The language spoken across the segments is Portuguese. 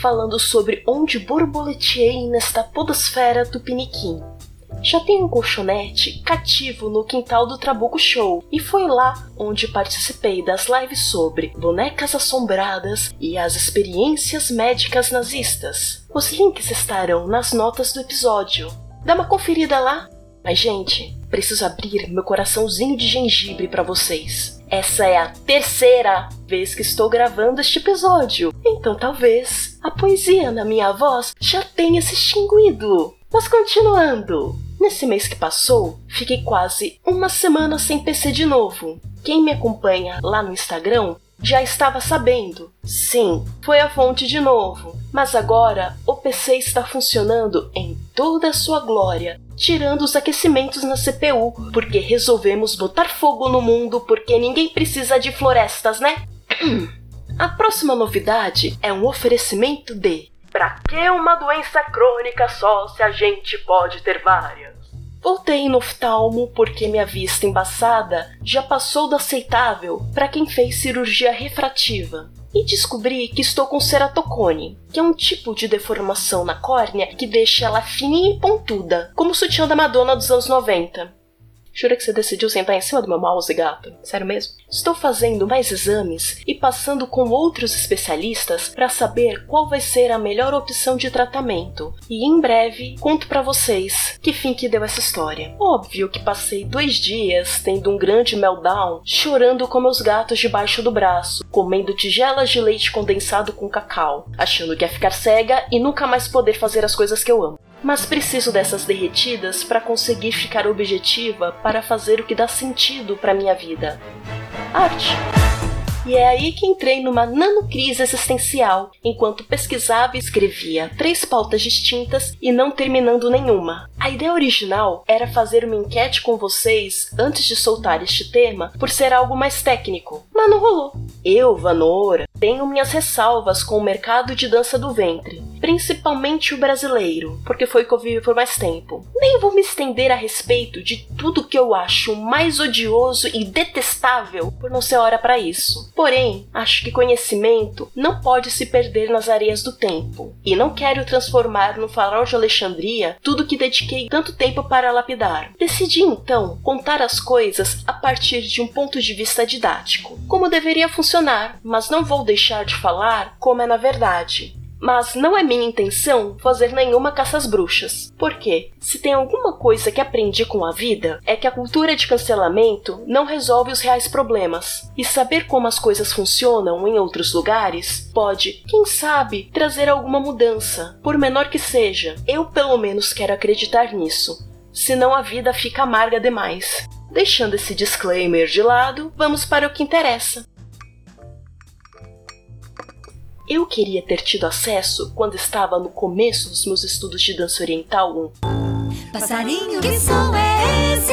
falando sobre onde borboleteei nesta podosfera tupiniquim. Já tenho um colchonete cativo no quintal do Trabuco Show e foi lá onde participei das lives sobre bonecas assombradas e as experiências médicas nazistas. Os links estarão nas notas do episódio. Dá uma conferida lá. Mas gente, preciso abrir meu coraçãozinho de gengibre para vocês. Essa é a terceira vez que estou gravando este episódio, então talvez a poesia na minha voz já tenha se extinguido. Mas continuando. Nesse mês que passou, fiquei quase uma semana sem PC de novo. Quem me acompanha lá no Instagram já estava sabendo. Sim, foi a fonte de novo. Mas agora o PC está funcionando em toda a sua glória, tirando os aquecimentos na CPU, porque resolvemos botar fogo no mundo porque ninguém precisa de florestas, né? A próxima novidade é um oferecimento de Pra que uma doença crônica só se a gente pode ter várias? Voltei no oftalmo porque minha vista embaçada já passou do aceitável para quem fez cirurgia refrativa. E descobri que estou com ceratocone, que é um tipo de deformação na córnea que deixa ela fininha e pontuda, como o sutiã da Madonna dos anos 90. Jura que você decidiu sentar em cima do meu mouse, gato? Sério mesmo? Estou fazendo mais exames e passando com outros especialistas para saber qual vai ser a melhor opção de tratamento. E em breve conto para vocês que fim que deu essa história. Óbvio que passei dois dias tendo um grande meltdown, chorando com meus gatos debaixo do braço, comendo tigelas de leite condensado com cacau, achando que ia ficar cega e nunca mais poder fazer as coisas que eu amo. Mas preciso dessas derretidas para conseguir ficar objetiva para fazer o que dá sentido para minha vida. Arte. E é aí que entrei numa nanocrise existencial, enquanto pesquisava e escrevia três pautas distintas e não terminando nenhuma. A ideia original era fazer uma enquete com vocês antes de soltar este tema, por ser algo mais técnico, mas não rolou. Eu, Vanora, tenho minhas ressalvas com o mercado de dança do ventre, principalmente o brasileiro, porque foi que eu vivi por mais tempo. Nem vou me estender a respeito de tudo que eu acho mais odioso e detestável por não ser hora para isso. Porém, acho que conhecimento não pode se perder nas areias do tempo, e não quero transformar no farol de Alexandria tudo que dediquei tanto tempo para lapidar. Decidi então contar as coisas a partir de um ponto de vista didático, como deveria funcionar, mas não vou deixar de falar como é na verdade. Mas não é minha intenção fazer nenhuma caça às bruxas. Porque, se tem alguma coisa que aprendi com a vida, é que a cultura de cancelamento não resolve os reais problemas. E saber como as coisas funcionam em outros lugares pode, quem sabe, trazer alguma mudança, por menor que seja. Eu, pelo menos, quero acreditar nisso. Senão a vida fica amarga demais. Deixando esse disclaimer de lado, vamos para o que interessa. Eu queria ter tido acesso quando estava no começo dos meus estudos de dança oriental 1. Passarinho, que som é esse?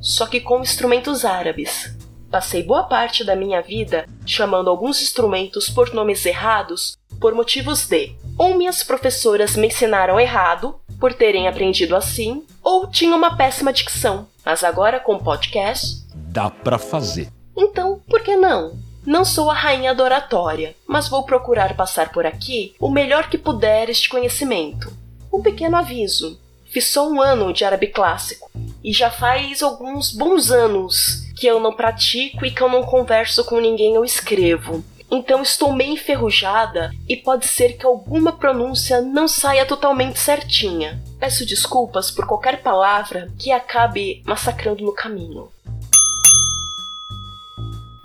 Só que com instrumentos árabes. Passei boa parte da minha vida chamando alguns instrumentos por nomes errados por motivos de ou minhas professoras me ensinaram errado por terem aprendido assim, ou tinha uma péssima dicção. Mas agora com o podcast, dá pra fazer. Então, por que não? Não sou a rainha da oratória, mas vou procurar passar por aqui o melhor que puder este conhecimento. Um pequeno aviso: fiz só um ano de árabe clássico e já faz alguns bons anos que eu não pratico e que eu não converso com ninguém ou escrevo. Então estou meio enferrujada e pode ser que alguma pronúncia não saia totalmente certinha. Peço desculpas por qualquer palavra que acabe massacrando no caminho.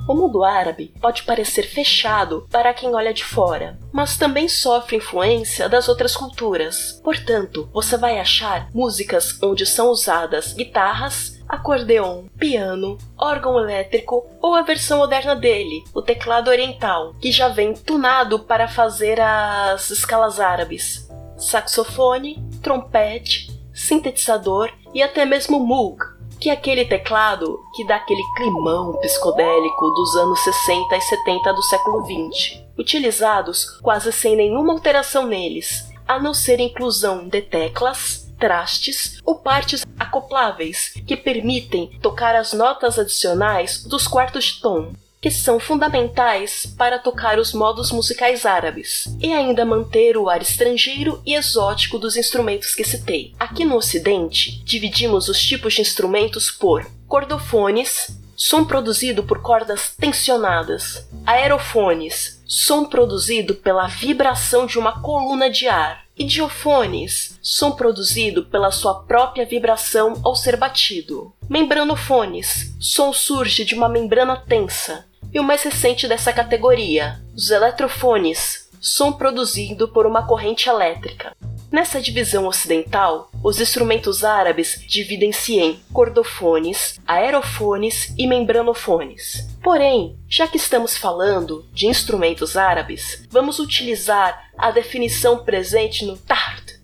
O mundo árabe pode parecer fechado para quem olha de fora, mas também sofre influência das outras culturas. Portanto, você vai achar músicas onde são usadas guitarras, acordeon, piano, órgão elétrico ou a versão moderna dele, o teclado oriental, que já vem tunado para fazer as escalas árabes, saxofone, trompete, sintetizador e até mesmo Moog, que é aquele teclado que dá aquele climão psicodélico dos anos 60 e 70 do século 20, utilizados quase sem nenhuma alteração neles, a não ser inclusão de teclas, trastes ou partes acopláveis que permitem tocar as notas adicionais dos quartos de tom, que são fundamentais para tocar os modos musicais árabes e ainda manter o ar estrangeiro e exótico dos instrumentos que citei. Aqui no Ocidente, dividimos os tipos de instrumentos por cordofones, som produzido por cordas tensionadas, aerofones, som produzido pela vibração de uma coluna de ar, e diofones, som produzido pela sua própria vibração ao ser batido. Membranofones, som surge de uma membrana tensa. E o mais recente dessa categoria, os eletrofones, som produzido por uma corrente elétrica. Nessa divisão ocidental, os instrumentos árabes dividem-se em cordofones, aerofones e membranofones. Porém, já que estamos falando de instrumentos árabes, vamos utilizar a definição presente no Tart.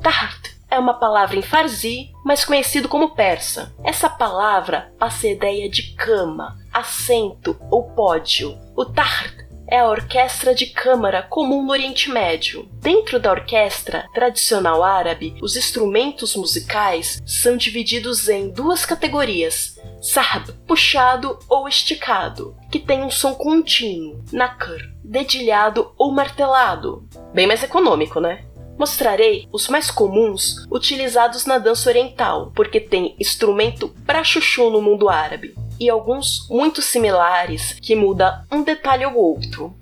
Tart é uma palavra em farsi, mas conhecido como persa. Essa palavra passa a ideia de cama, assento ou pódio. O Tart é a orquestra de câmara comum no Oriente Médio. Dentro da orquestra tradicional árabe, os instrumentos musicais são divididos em duas categorias: sarb, puxado ou esticado, que tem um som contínuo, nakr, dedilhado ou martelado. Bem mais econômico, né? Mostrarei os mais comuns utilizados na dança oriental, porque tem instrumento para chuchu no mundo árabe e alguns muito similares que muda um detalhe ou outro.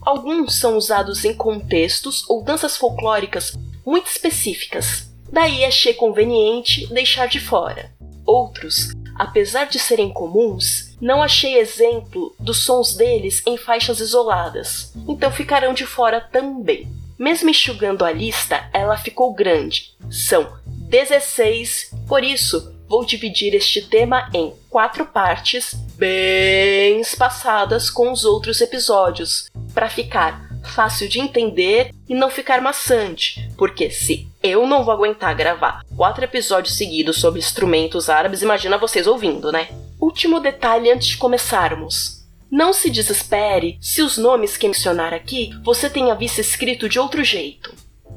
Alguns são usados em contextos ou danças folclóricas muito específicas, daí achei conveniente deixar de fora. Outros, apesar de serem comuns, não achei exemplo dos sons deles em faixas isoladas, então ficarão de fora também. Mesmo enxugando a lista, ela ficou grande. São 16, por isso vou dividir este tema em quatro partes bem espaçadas com os outros episódios, para ficar fácil de entender e não ficar maçante, porque se eu não vou aguentar gravar quatro episódios seguidos sobre instrumentos árabes, imagina vocês ouvindo, né? Último detalhe antes de começarmos. Não se desespere se os nomes que mencionar aqui você tenha visto escrito de outro jeito.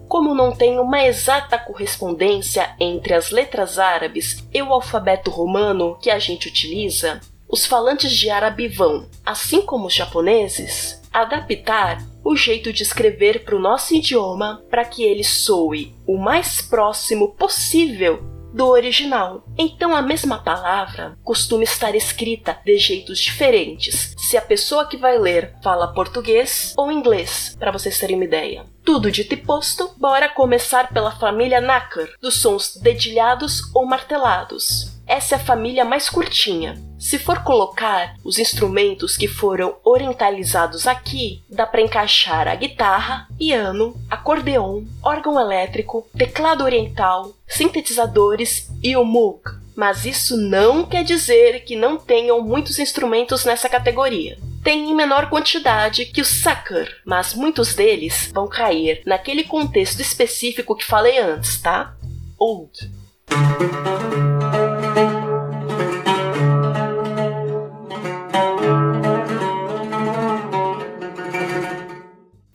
Como não tem uma exata correspondência entre as letras árabes e o alfabeto romano que a gente utiliza, os falantes de árabe vão, assim como os japoneses, adaptar o jeito de escrever para o nosso idioma para que ele soe o mais próximo possível do original. Então a mesma palavra costuma estar escrita de jeitos diferentes, se a pessoa que vai ler fala português ou inglês, para vocês terem uma ideia. Tudo dito e posto, bora começar pela família Nakar, dos sons dedilhados ou martelados. Essa é a família mais curtinha. Se for colocar os instrumentos que foram orientalizados aqui, dá para encaixar a guitarra, piano, acordeon, órgão elétrico, teclado oriental, sintetizadores e o Moog. Mas isso não quer dizer que não tenham muitos instrumentos nessa categoria tem em menor quantidade que o sucker, mas muitos deles vão cair naquele contexto específico que falei antes, tá? Old.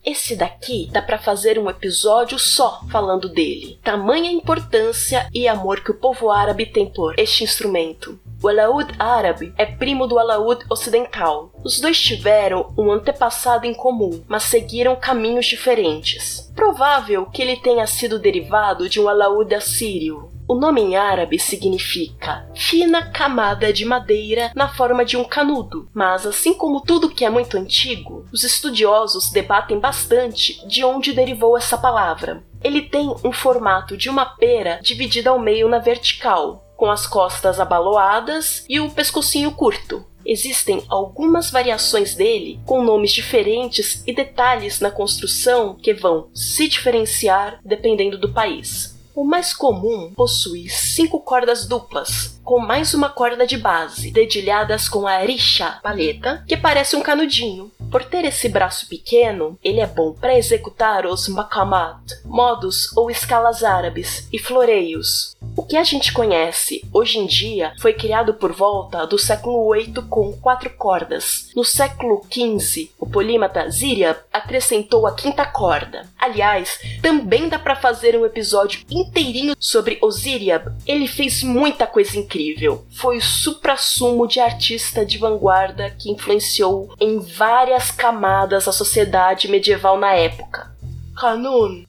Esse daqui dá para fazer um episódio só falando dele. Tamanha importância e amor que o povo árabe tem por este instrumento. O alaúd árabe é primo do alaúd ocidental. Os dois tiveram um antepassado em comum, mas seguiram caminhos diferentes. Provável que ele tenha sido derivado de um alaúd assírio, o nome em árabe significa fina camada de madeira na forma de um canudo, mas assim como tudo que é muito antigo, os estudiosos debatem bastante de onde derivou essa palavra. Ele tem um formato de uma pera dividida ao meio na vertical, com as costas abaloadas e o pescocinho curto. Existem algumas variações dele com nomes diferentes e detalhes na construção que vão se diferenciar dependendo do país. O mais comum possui cinco cordas duplas, com mais uma corda de base, dedilhadas com a rixa, palheta, que parece um canudinho. Por ter esse braço pequeno, ele é bom para executar os makamat, modos ou escalas árabes e floreios, o que a gente conhece hoje em dia foi criado por volta do século VIII com quatro cordas. No século XV, o polímata Ziryab acrescentou a quinta corda. Aliás, também dá para fazer um episódio inteirinho sobre o Ziryab. Ele fez muita coisa incrível. Foi o suprassumo de artista de vanguarda que influenciou em várias camadas a sociedade medieval na época. Kanun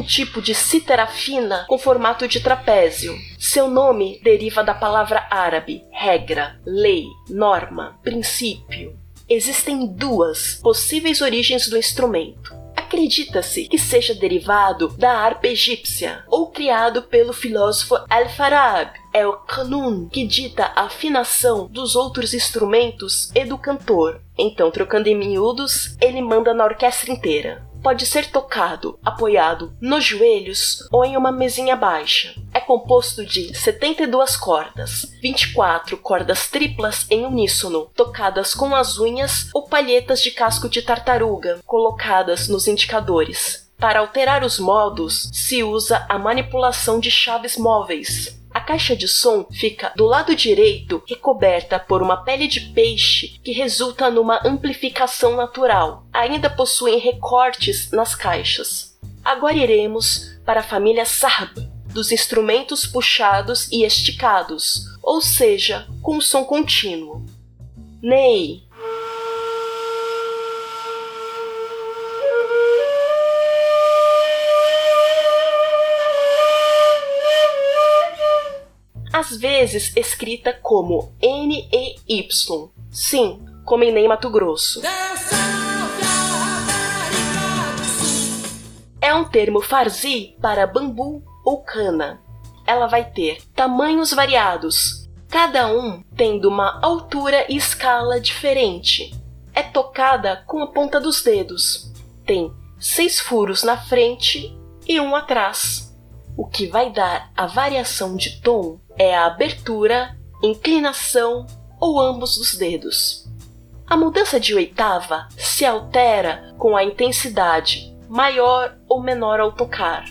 um tipo de cítara fina com formato de trapézio. Seu nome deriva da palavra árabe regra, lei, norma, princípio. Existem duas possíveis origens do instrumento. Acredita-se que seja derivado da harpa egípcia ou criado pelo filósofo Al-Farab. É o kanun que dita a afinação dos outros instrumentos e do cantor. Então, trocando em miúdos, ele manda na orquestra inteira pode ser tocado apoiado nos joelhos ou em uma mesinha baixa. É composto de 72 cordas, 24 cordas triplas em uníssono, tocadas com as unhas ou palhetas de casco de tartaruga, colocadas nos indicadores. Para alterar os modos, se usa a manipulação de chaves móveis, caixa de som fica do lado direito, recoberta por uma pele de peixe que resulta numa amplificação natural. Ainda possuem recortes nas caixas. Agora iremos para a família Sarb, dos instrumentos puxados e esticados, ou seja, com som contínuo. Ney, às vezes escrita como N-E-Y. Sim, como em Ney Mato Grosso. É um termo farsi para bambu ou cana. Ela vai ter tamanhos variados, cada um tendo uma altura e escala diferente. É tocada com a ponta dos dedos. Tem seis furos na frente e um atrás. O que vai dar a variação de tom é a abertura, inclinação ou ambos os dedos. A mudança de oitava se altera com a intensidade maior ou menor ao tocar.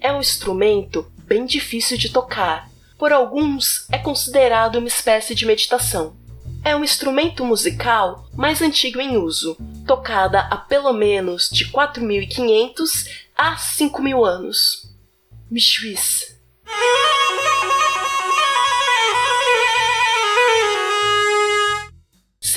É um instrumento bem difícil de tocar, por alguns é considerado uma espécie de meditação. É um instrumento musical mais antigo em uso, tocada há pelo menos de 4.500 a 5.000 anos. Mishwis.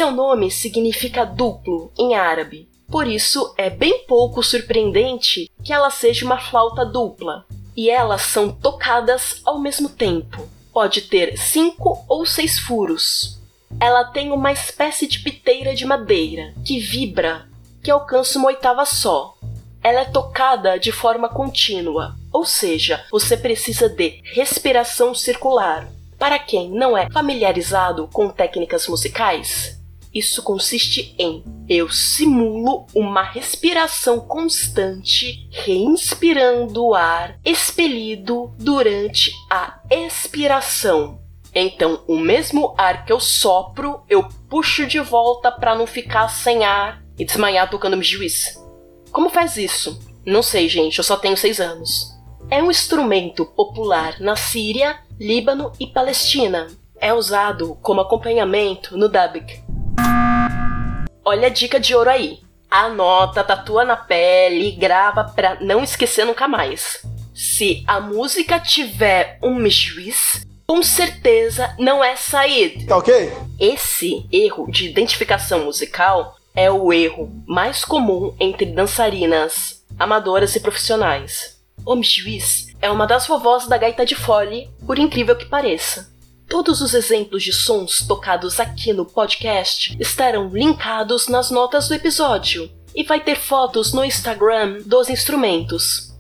Seu nome significa duplo em árabe, por isso é bem pouco surpreendente que ela seja uma flauta dupla, e elas são tocadas ao mesmo tempo. Pode ter cinco ou seis furos. Ela tem uma espécie de piteira de madeira que vibra, que alcança uma oitava só, ela é tocada de forma contínua, ou seja, você precisa de respiração circular. Para quem não é familiarizado com técnicas musicais, isso consiste em eu simulo uma respiração constante, reinspirando o ar expelido durante a expiração. Então, o mesmo ar que eu sopro, eu puxo de volta para não ficar sem ar e desmaiar tocando me juiz. Como faz isso? Não sei, gente, eu só tenho seis anos. É um instrumento popular na Síria, Líbano e Palestina. É usado como acompanhamento no dubbing. Olha a dica de ouro aí. Anota, tatua na pele e grava pra não esquecer nunca mais. Se a música tiver um mishwis, com certeza não é Said. Tá ok? Esse erro de identificação musical é o erro mais comum entre dançarinas amadoras e profissionais. O juiz é uma das vovós da gaita de fole, por incrível que pareça. Todos os exemplos de sons tocados aqui no podcast estarão linkados nas notas do episódio. e vai ter fotos no Instagram dos instrumentos.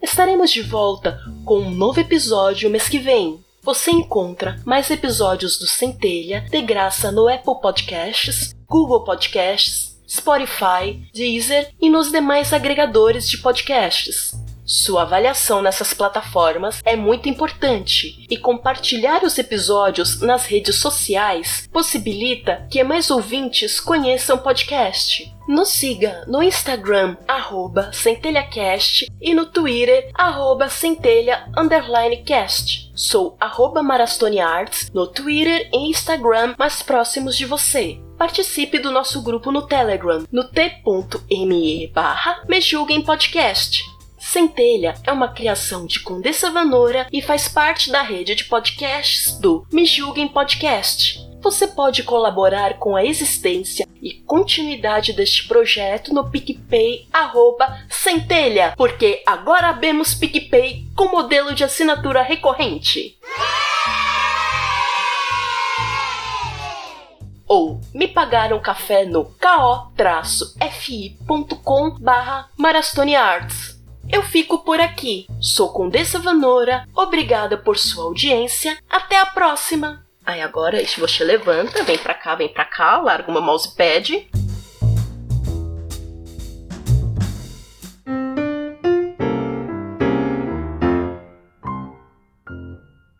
Estaremos de volta com um novo episódio mês que vem. Você encontra mais episódios do Centelha de graça no Apple Podcasts, Google Podcasts, Spotify, Deezer e nos demais agregadores de podcasts. Sua avaliação nessas plataformas é muito importante e compartilhar os episódios nas redes sociais possibilita que mais ouvintes conheçam o podcast. Nos siga no Instagram, arroba centelhacast e no Twitter, arroba centelha cast. Sou arroba marastoniarts no Twitter e Instagram mais próximos de você. Participe do nosso grupo no Telegram, no t.me barra podcast. Centelha é uma criação de Condessa Vanora e faz parte da rede de podcasts do Me Julguem Podcast. Você pode colaborar com a existência e continuidade deste projeto no PicPay arroba Centelha, porque agora abemos PicPay com modelo de assinatura recorrente. Ou me pagaram café no ko-fi.com barra Arts. Eu fico por aqui. Sou Condessa Vanora. Obrigada por sua audiência. Até a próxima. Aí agora você levanta, vem pra cá, vem pra cá, larga uma mousepad